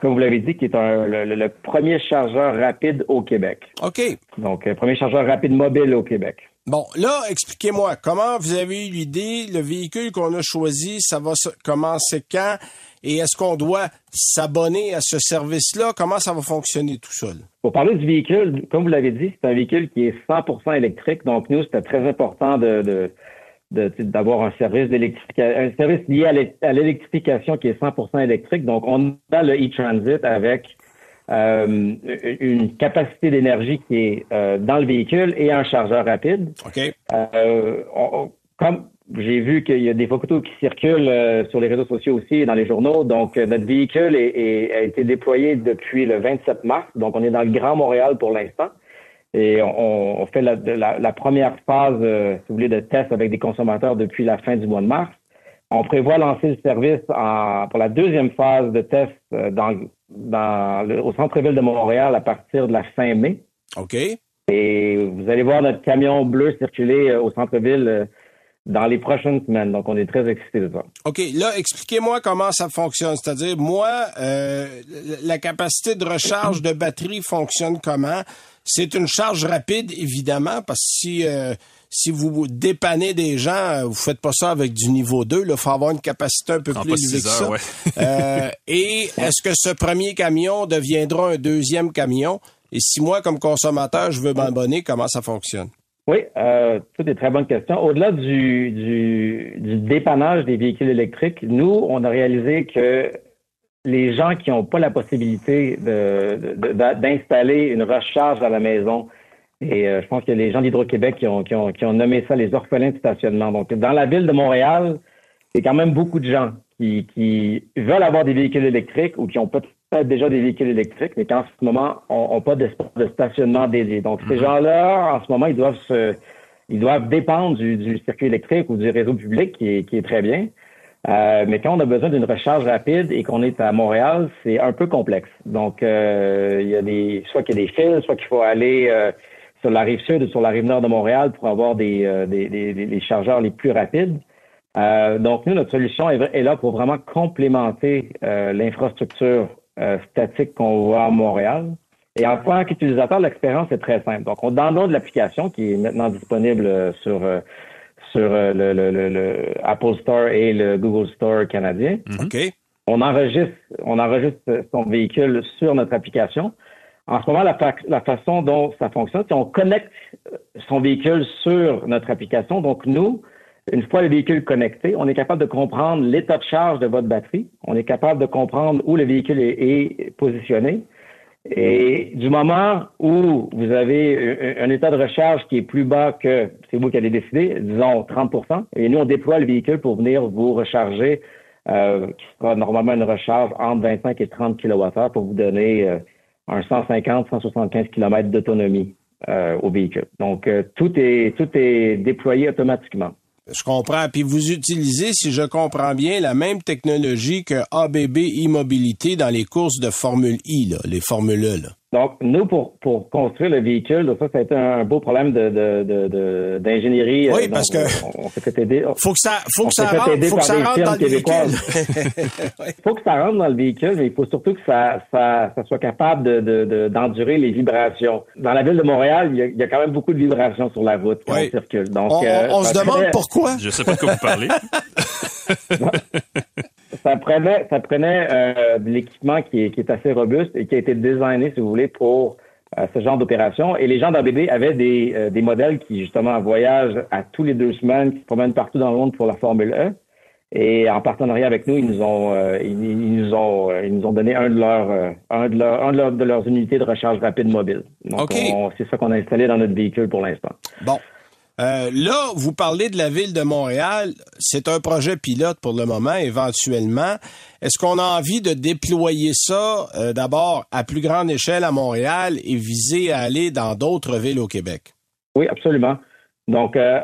comme vous l'avez dit, qui est un, le, le premier chargeur rapide au Québec. OK. Donc, euh, premier chargeur rapide mobile au Québec. Bon, là, expliquez-moi, comment vous avez eu l'idée, le véhicule qu'on a choisi, ça va se- commencer quand? Et est-ce qu'on doit s'abonner à ce service-là? Comment ça va fonctionner tout seul? Pour parler du véhicule, comme vous l'avez dit, c'est un véhicule qui est 100% électrique. Donc, nous, c'était très important de- de- d'avoir un service d'électrification, un service lié à l'é- à l'électrification qui est 100% électrique. Donc, on a le e-transit avec euh, une capacité d'énergie qui est euh, dans le véhicule et un chargeur rapide. OK. Euh, on- comme j'ai vu qu'il y a des photos qui circulent euh, sur les réseaux sociaux aussi et dans les journaux, donc notre véhicule est- est- a été déployé depuis le 27 mars. Donc on est dans le Grand Montréal pour l'instant. Et on, on fait la, de la- la première phase, euh, si vous voulez, de test avec des consommateurs depuis la fin du mois de mars. On prévoit lancer le service en- pour la deuxième phase de test euh, dans, dans le- au centre-ville de Montréal à partir de la fin mai. OK. Et vous allez voir notre camion bleu circuler euh, au centre-ville dans les prochaines semaines. Donc, on est très excités de ça. OK, là, expliquez-moi comment ça fonctionne. C'est-à-dire, moi, euh, la capacité de recharge de batterie fonctionne comment? C'est une charge rapide, évidemment, parce que si, euh, si vous dépannez des gens, euh, vous faites pas ça avec du niveau 2. Il faut avoir une capacité un peu En plus élevée que ça. heures, ouais. Euh, et est-ce que ce premier camion deviendra un deuxième camion? Et si moi, comme consommateur, je veux m'abonner, comment ça fonctionne? Oui, euh, toutes des très bonnes questions. Au-delà du, du, du dépannage des véhicules électriques, nous, on a réalisé que les gens qui n'ont pas la possibilité de- de- de- d'installer une recharge à la maison, et euh, je pense que les gens d'Hydro-Québec qui ont, qui, ont, qui ont nommé ça les orphelins de stationnement. Donc, dans la ville de Montréal, il y a quand même beaucoup de gens qui, qui veulent avoir des véhicules électriques ou qui ont peut-être déjà des véhicules électriques, mais qui en ce moment n'ont pas d'espace de stationnement dédié. Donc, ces gens-là, en ce moment, ils doivent se, ils doivent dépendre du, du circuit électrique ou du réseau public, qui est, qui est très bien. Euh, mais quand on a besoin d'une recharge rapide et qu'on est à Montréal, c'est un peu complexe. Donc, euh, il y a des, soit qu'il y a des fils, soit qu'il faut aller euh, sur la rive sud ou sur la rive nord de Montréal pour avoir des, euh, des, des- des- chargeurs les plus rapides. Euh, donc, nous, notre solution est, là pour vraiment complémenter euh, l'infrastructure statique qu'on voit à Montréal. Et en tant qu'utilisateur, l'expérience est très simple. Donc, on download l'application qui est maintenant disponible sur sur euh, le, le- le- le Apple Store et le Google Store canadien. OK. On enregistre, on enregistre son véhicule sur notre application. En ce moment, la, fa- la façon dont ça fonctionne, c'est on connecte son véhicule sur notre application. Donc, nous, une fois le véhicule connecté, on est capable de comprendre l'état de charge de votre batterie. On est capable de comprendre où le véhicule est, est positionné. Et du moment où vous avez un, état de recharge qui est plus bas que, c'est vous qui allez décider, disons 30% et nous, on déploie le véhicule pour venir vous recharger, euh, qui sera normalement une recharge entre 25 et 30 kWh pour vous donner euh, un 150-175 km d'autonomie euh, au véhicule. Donc, euh, tout est tout est déployé automatiquement. Je comprends. Puis vous utilisez, si je comprends bien, la même technologie que ABB e-mobilité dans les courses de Formule I, les Formule E. Là. Donc, nous, pour, pour construire le véhicule, ça, ça a été un beau problème de, de, de, de- d'ingénierie. Oui, Euh, parce donc, que- On, on s'est fait aider. Faut que ça, faut que ça rentre, faut que ça rentre dans le véhicule. faut que ça rentre dans le véhicule, mais il faut surtout que ça, ça, ça soit capable de, de, de- d'endurer les vibrations. Dans la ville de Montréal, il y a, il y a quand même beaucoup de vibrations sur la route quand Oui. on circule. Donc, On- euh, on se demande pourquoi. Je sais pas de quoi vous parlez. ça prenait, ça prenait euh, de l'équipement qui est, qui est assez robuste et qui a été designé, si vous voulez, pour euh, ce genre d'opération. Et les gens d'ABB avaient des, euh, des modèles qui, justement, voyagent à tous les deux semaines, qui se promènent partout dans le monde pour la Formule E. Et en partenariat avec nous, ils nous ont, euh, ils, ils nous ont, ils nous ont donné un de leurs, euh, un de leurs, un de leurs, de leurs unités de recharge rapide mobile. Donc, OK. on- c'est ça qu'on a installé dans notre véhicule pour l'instant. Bon. Euh, là, vous parlez de la ville de Montréal. C'est un projet pilote pour le moment, éventuellement. Est-ce qu'on a envie de déployer ça euh, d'abord à plus grande échelle à Montréal et viser à aller dans d'autres villes au Québec? Oui, absolument. Donc, euh,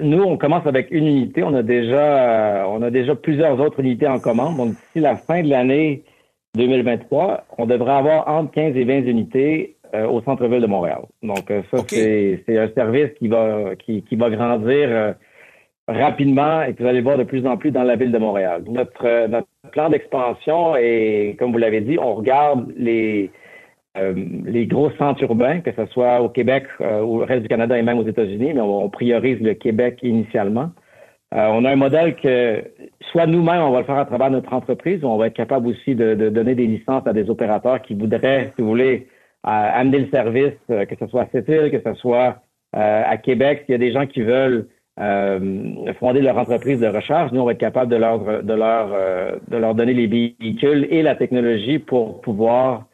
nous, on commence avec une unité. On a déjà, on a déjà plusieurs autres unités en commande. Donc, d'ici la fin de l'année 2023, on devrait avoir entre 15 et 20 unités euh, au centre-ville de Montréal. Donc euh, ça, c'est c'est un service qui va qui, qui va grandir euh, rapidement et que vous allez voir de plus en plus dans la ville de Montréal. Notre, notre plan d'expansion est, comme vous l'avez dit, on regarde les euh, les gros centres urbains, que ce soit au Québec, au reste du Canada et même aux États-Unis, mais on, on priorise le Québec initialement. Euh, on a un modèle que soit nous-mêmes, on va le faire à travers notre entreprise, ou on va être capable aussi de, de donner des licences à des opérateurs qui voudraient, si vous voulez, amener le service, euh, que ce soit à Sept-Îles, que ce soit euh, à Québec. S'il y a des gens qui veulent euh, fonder leur entreprise de recharge, nous, on va être capable de leur, de leur, de leur donner les véhicules et la technologie pour pouvoir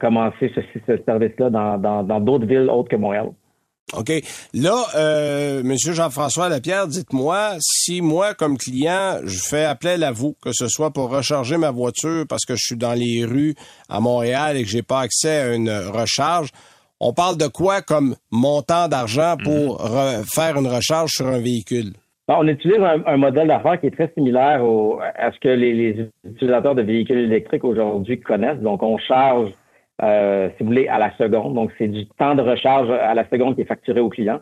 commencer ce, ce service-là dans dans- dans d'autres villes autres que Montréal. OK? Là, euh, Monsieur Jean-François Lapierre, dites-moi, si moi, comme client, je fais appel à vous, que ce soit pour recharger ma voiture parce que je suis dans les rues à Montréal et que j'ai pas accès à une recharge, on parle de quoi comme montant d'argent pour re- faire une recharge sur un véhicule? Bon, on utilise un, un modèle d'affaires qui est très similaire au- à ce que les, les utilisateurs de véhicules électriques aujourd'hui connaissent. Donc, on charge, euh, si vous voulez, à la seconde. Donc, c'est du temps de recharge à la seconde qui est facturé au client.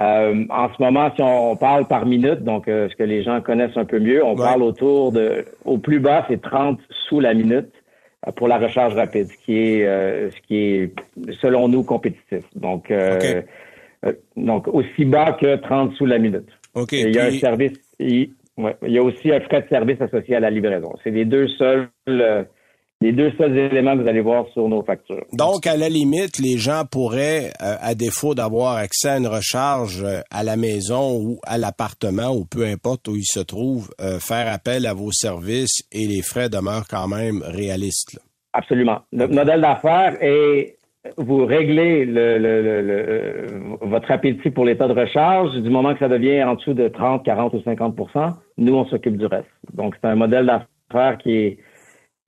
Euh, en ce moment, si on parle par minute, donc euh, ce que les gens connaissent un peu mieux, on parle autour de, au plus bas, c'est 30 sous la minute euh, pour la recharge rapide, ce qui est, euh, ce qui est selon nous compétitif. Donc, euh, donc aussi bas que 30 sous la minute. OK. Et il y a un service, il, ouais, il y a aussi un frais de service associé à la livraison. C'est les deux seuls, euh, les deux seuls éléments que vous allez voir sur nos factures. Donc, à la limite, les gens pourraient, euh, à défaut d'avoir accès à une recharge euh, à la maison ou à l'appartement ou peu importe où ils se trouvent, euh, faire appel à vos services et les frais demeurent quand même réalistes. là. Absolument. Le modèle d'affaires est vous réglez le, le- le- le- votre appétit pour l'état de recharge du moment que ça devient en dessous de 30, 40 ou 50% nous, on s'occupe du reste. Donc, c'est un modèle d'affaires qui est,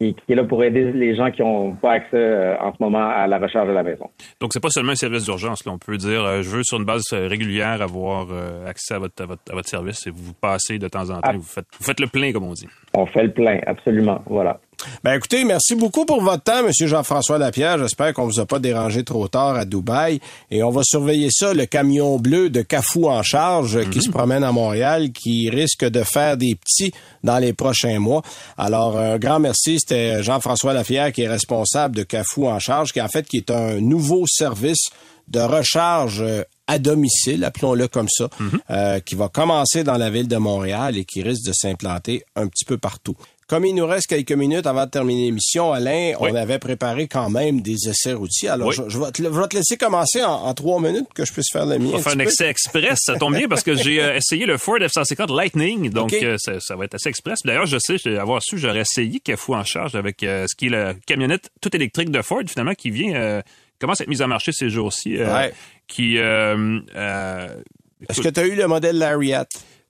qui, qui est là pour aider les gens qui n'ont pas accès euh, en ce moment à la recharge à la maison. Donc, c'est pas seulement un service d'urgence. On peut dire, euh, je veux sur une base euh, régulière avoir euh, accès à votre, à, votre, à votre service et vous passez de temps en temps. Vous, faites, vous faites le plein, comme on dit. On fait le plein, absolument. Voilà. Ben écoutez, merci beaucoup pour votre temps, Monsieur Jean-François Lapierre. J'espère qu'on vous a pas dérangé trop tard à Dubaï. Et on va surveiller ça, le camion bleu de Cafou en charge qui se promène à Montréal, qui risque de faire des petits dans les prochains mois. Alors, un grand merci. C'était Jean-François Lapierre qui est responsable de Cafou en charge, qui en fait qui est un nouveau service de recharge euh, à domicile, appelons-le comme ça, euh, qui va commencer dans la ville de Montréal et qui risque de s'implanter un petit peu partout. Comme il nous reste quelques minutes avant de terminer l'émission, Alain, on avait préparé quand même des essais routiers. Alors, Oui. je, je vais te, je vais te laisser commencer en, en trois minutes que je puisse faire le mien. On va faire un essai express. Ça tombe bien parce que j'ai euh, essayé le Ford F-150 Lightning. Donc, euh, ça, ça va être assez express. D'ailleurs, je sais, avoir su, j'aurais essayé Cafou en charge avec euh, ce qui est la camionnette toute électrique de Ford, finalement, qui vient, commence à être mise en marché ces jours-ci. Ouais. Qui, Est-ce que tu as eu le modèle Lariat?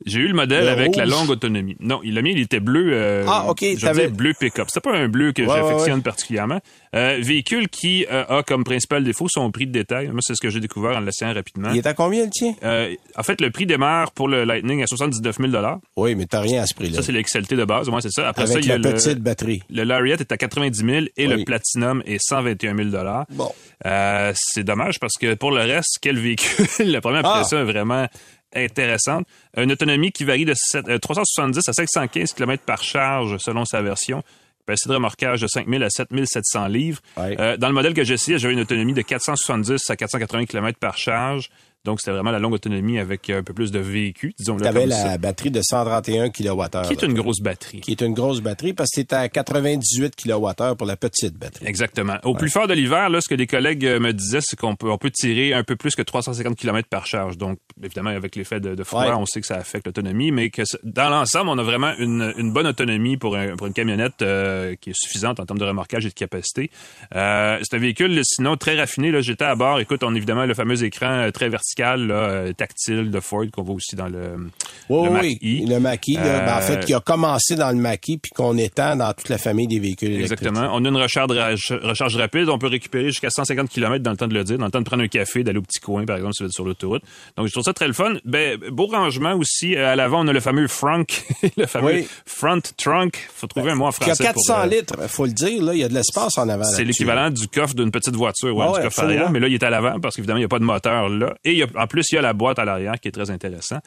J'ai eu le modèle Le avec la longue autonomie. Non, il- le mien, il était bleu. euh, Ah, OK, Je dire bleu pick-up. C'était pas un bleu que Ouais, j'affectionne ouais. particulièrement. Euh, véhicule qui euh, a comme principal défaut son prix de détail. Moi, c'est ce que j'ai découvert en l'essayant rapidement. Il est à combien le tien? Euh, en fait, le prix démarre pour le Lightning à 79 000 Oui, mais t'as rien à ce prix-là. Ça, c'est l'XLT de base. Moi, c'est ça. Après Avec ça, il y a la le, petite batterie. le Lariat est à 90 000 et Oui. le Platinum est 121 000 Bon. Euh, c'est dommage parce que pour le reste, quel véhicule? la première Ah. impression est vraiment intéressante. Une autonomie qui varie de sept- euh, 370 à 515 km par charge selon sa version. Capacité de remorquage de 5000 à 7700 livres. Euh, dans le modèle que j'ai essayé, j'avais une autonomie de 470 à 480 km par charge. Donc, c'était vraiment la longue autonomie avec un peu plus de vécu, disons-le Tu avais la ça. batterie de 131 kWh. Qui est une grosse batterie. Qui est une grosse batterie parce que c'est à 98 kWh pour la petite batterie. Exactement. Au plus fort de l'hiver, là, ce que des collègues euh, me disaient, c'est qu'on peut, on peut tirer un peu plus que 350 km par charge. Donc, évidemment, avec l'effet de, de froid, Ouais. on sait que ça affecte l'autonomie, mais que dans l'ensemble, on a vraiment une, une bonne autonomie pour, un- pour une camionnette euh, qui est suffisante en termes de remorquage et de capacité. Euh, c'est un véhicule, sinon, très raffiné. Là, j'étais à bord. Écoute, on a évidemment le fameux écran euh, très vertical là, euh, tactile de Ford qu'on voit aussi dans le, Oui, le oui, Mach-E. le Mach-E, là, ben, en Euh, fait, qui a commencé dans le Mach-E puis qu'on étend dans toute la famille des véhicules électriques. Exactement. On a une recharge, recharge rapide. On peut récupérer jusqu'à 150 km dans le temps de le dire, dans le temps de prendre un café, d'aller au petit coin, par exemple, si vous êtes sur l'autoroute. Donc, je trouve ça très le fun. Ben, beau rangement aussi. Euh, À l'avant, on a le fameux frunk, le fameux Oui. front trunk. Faut trouver un mot en a français. 400 pour, euh, litres, faut le dire, là, il y a de l'espace en avant. C'est l'équivalent du coffre d'une petite voiture, ouais, Ah du ouais, coffre absolument. arrière, mais là, il est à l'avant parce qu'évidemment, il n'y a pas de moteur là. Et il y a- en plus, il y a la boîte à l'arrière qui est très intéressant.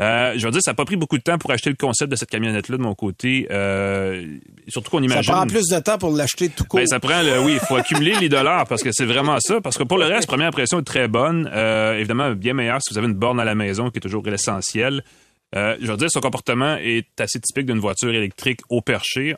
Euh, je veux dire, ça n'a pas pris beaucoup de temps pour acheter le concept de cette camionnette-là de mon côté. Euh, surtout qu'on Ça imagine... prend plus de temps pour l'acheter tout court. Ben, ça prend le, oui, il faut accumuler les dollars parce que c'est vraiment ça. Parce que pour le reste, première impression est très bonne. Euh, évidemment, bien meilleure si vous avez une borne à la maison, qui est toujours l'essentiel. Euh, je veux dire, son comportement est assez typique d'une voiture électrique au perché.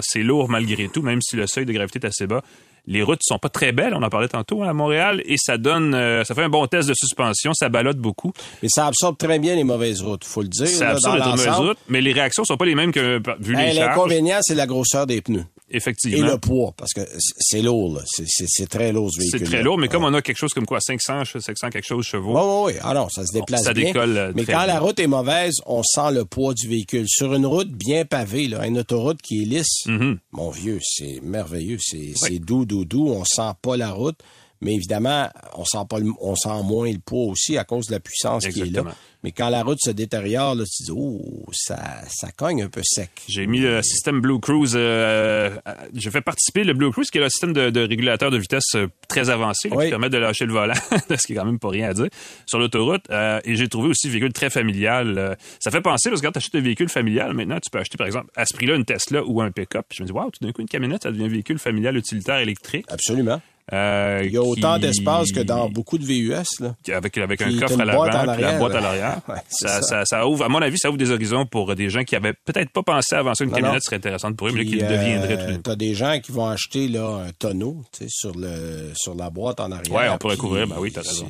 C'est lourd malgré tout, même si le seuil de gravité est assez bas. Les routes sont pas très belles, on en parlait tantôt hein, à Montréal, et ça donne, euh, ça fait un bon test de suspension, ça balotte beaucoup. Mais ça absorbe très bien les mauvaises routes, faut le dire. Ça là, absorbe dans les mauvaises routes, mais les réactions sont pas les mêmes que vu Ben, les charges. L'inconvénient, c'est la grosseur des pneus. Effectivement. Et le poids, parce que c'est- lourd. C'est- très lourd, ce véhicule. C'est très lourd, mais comme on a quelque chose comme quoi, 500, 500 quelque chose chevaux. Oui, oui, oui. Ah non, ça se déplace ça bien. décolle, euh, mais quand bien. la route est mauvaise, on sent le poids du véhicule. Sur une route bien pavée, là, une autoroute qui est lisse, Mm-hmm. mon vieux, c'est merveilleux. C'est c'est doux, doux, doux. On sent pas la route. Mais évidemment, on sent pas le- on sent moins le poids aussi à cause de la puissance qui est là. Exactement. Mais quand la route se détériore, là, tu dis, oh, ça, ça cogne un peu sec. J'ai mis le système Blue Cruise. Euh, j'ai fait participer le Blue Cruise, qui est le système de, de régulateur de vitesse euh, très avancé, là, qui permet de lâcher le volant, ce qui est quand même pas rien à dire, sur l'autoroute. Euh, et j'ai trouvé aussi un véhicule très familial. Euh, ça fait penser, parce que quand tu achètes un véhicule familial, maintenant, tu peux acheter, par exemple, à ce prix-là, une Tesla ou un pick-up. Puis je me dis, waouh, tout d'un coup, une camionnette, ça devient un véhicule familial utilitaire électrique. Absolument. Euh, Il y a autant qui- d'espace que dans beaucoup de VUS. Là. avec, avec un coffre à l'avant, puis la boîte à l'arrière. Ouais, ça, ça. ça- ça ouvre, à mon avis, ça ouvre des horizons pour des gens qui avaient peut-être pas pensé avant ça une Non, camionnette serait intéressante pour eux, mais qui le d'un euh, coup. T'as des gens qui vont acheter là, un tonneau tu sur, le, sur la boîte en arrière. Ouais, on pourrait puis couvrir. Ben oui, raison.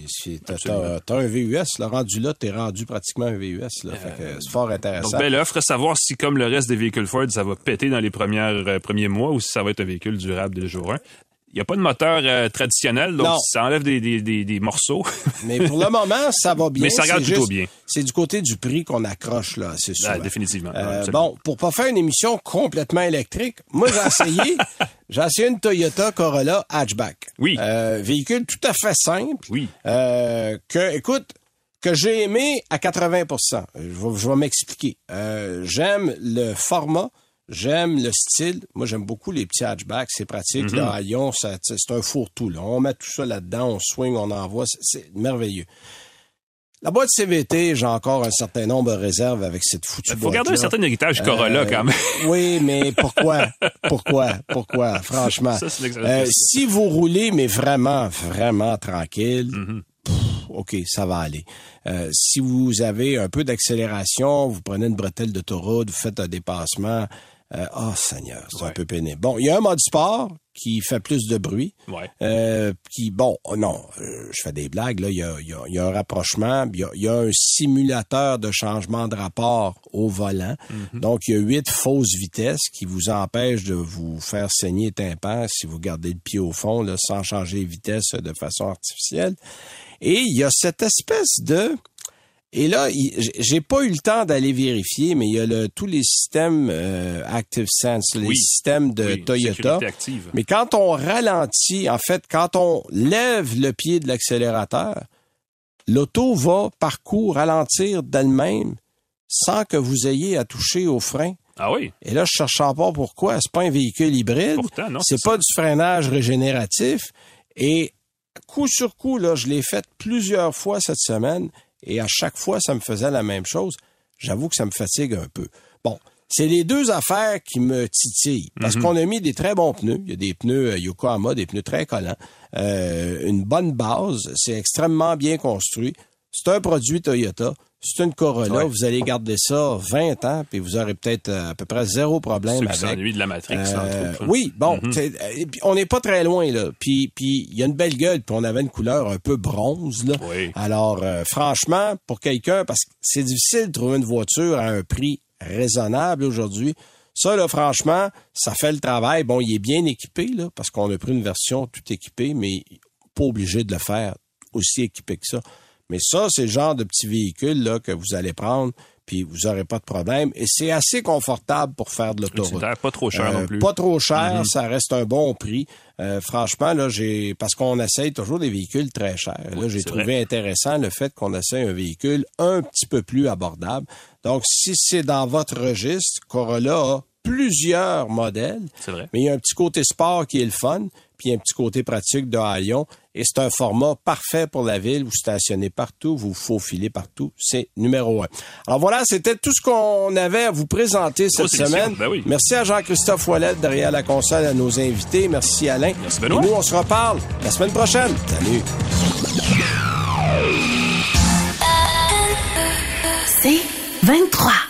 T'as Absolument. t'as- t'as un VUS. Là, rendu là, t'es rendu pratiquement un VUS. Là, fait que c'est fort intéressant. Donc, belle offre. Savoir si, comme le reste des véhicules Ford, ça va péter dans les premières, euh, premiers mois ou si ça va être un véhicule durable dès le jour 1. Il n'y a pas de moteur euh, traditionnel, donc Non. ça enlève des, des, des, des morceaux. Mais pour le moment, ça va bien. Mais ça regarde plutôt juste- bien. C'est du côté du prix qu'on accroche, là, c'est sûr. Ah, définitivement. Euh, Absolument. bon, pour pas faire une émission complètement électrique, moi j'ai essayé, j'ai essayé une Toyota Corolla hatchback. Oui. Euh, véhicule tout à fait simple. Oui. Que, écoute, que j'ai aimé à 80 Je vais, m'expliquer. J'aime le format. J'aime le style. Moi, j'aime beaucoup les petits hatchbacks. C'est pratique. Mhm. Là, à Lyon, ça- c'est un fourre-tout. Là. On met tout ça là-dedans, on swing, on envoie. C'est- C'est merveilleux. La boîte CVT, j'ai encore un certain nombre de réserves avec cette foutue Il faut garder un certain héritage Corolla, Euh, quand même. Oui, mais pourquoi? pourquoi? Pourquoi? Franchement. Ça, Euh, si vous roulez, mais vraiment, vraiment tranquille, pff, OK, ça va aller. Euh, si vous avez un peu d'accélération, vous prenez une bretelle d'autoroute, vous faites un dépassement, euh, oh Seigneur, c'est un peu pénible. Bon, il y a un mode sport qui fait plus de bruit. Ouais. Euh, qui, bon, oh non, euh, je fais des blagues, là, il y a, il y a- il y a un rapprochement, il y a, il y a un simulateur de changement de rapport au volant. Donc, il y a huit fausses vitesses qui vous empêchent de vous faire saigner tympan si vous gardez le pied au fond, là, sans changer les vitesses de façon artificielle. Et il y a cette espèce de... Et là, j'ai- pas eu le temps d'aller vérifier, mais il y a le, tous les systèmes euh, Active Sense, les Oui. systèmes de Oui, Toyota. active. Mais quand on ralentit, en fait, quand on lève le pied de l'accélérateur, l'auto va par coup ralentir d'elle-même sans que vous ayez à toucher au frein. Ah oui? Et là, je cherche pas pourquoi. C'est pas un véhicule hybride. Pourtant, non, C'est c'est pas du freinage régénératif. Et coup sur coup, là, je l'ai fait plusieurs fois cette semaine et à chaque fois, ça me faisait la même chose. J'avoue que ça me fatigue un peu. Bon. C'est les deux affaires qui me titillent. Parce Mhm. qu'on a mis des très bons pneus. Il y a des pneus euh, Yokohama, des pneus très collants. Euh, une bonne base. C'est extrêmement bien construit. C'est un produit Toyota. C'est une Corolla. Ouais. Vous allez garder ça 20 ans, puis vous aurez peut-être euh, à peu près zéro problème Ceux qui avec. s'ennuient de la Matrix, Euh, entre autres. oui, bon, Mhm. euh, on n'est pas très loin là. Puis puis il y a une belle gueule, puis on avait une couleur un peu bronze là. Oui. Alors euh, franchement, pour quelqu'un parce que c'est difficile de trouver une voiture à un prix raisonnable aujourd'hui. Ça là franchement, ça fait le travail. Bon, il est bien équipé là parce qu'on a pris une version tout équipée mais pas obligé de le faire aussi équipé que ça. Mais ça, c'est le genre de petit véhicule là, que vous allez prendre, puis vous n'aurez pas de problème. Et c'est assez confortable pour faire de l'autoroute. Pas trop cher non plus. Pas trop cher, Mhm. ça reste un bon prix. Euh, franchement, là, j'ai parce qu'on essaye toujours des véhicules très chers. Là, j'ai trouvé vrai. intéressant le fait qu'on essaye un véhicule un petit peu plus abordable. Donc, si c'est dans votre registre, Corolla a plusieurs modèles. C'est vrai. Mais il y a un petit côté sport qui est le fun, puis il y a un petit côté pratique de haillon. Et c'est un format parfait pour la ville. Vous stationnez partout, vous faufilez partout. C'est numéro un. Alors voilà, c'était tout ce qu'on avait à vous présenter cette Grosse semaine. ben oui. Merci à Jean-Christophe Ouellet derrière la console, à nos invités. Merci Alain. Merci, Benoît. Et nous, on se reparle la semaine prochaine. Salut. C'est 23.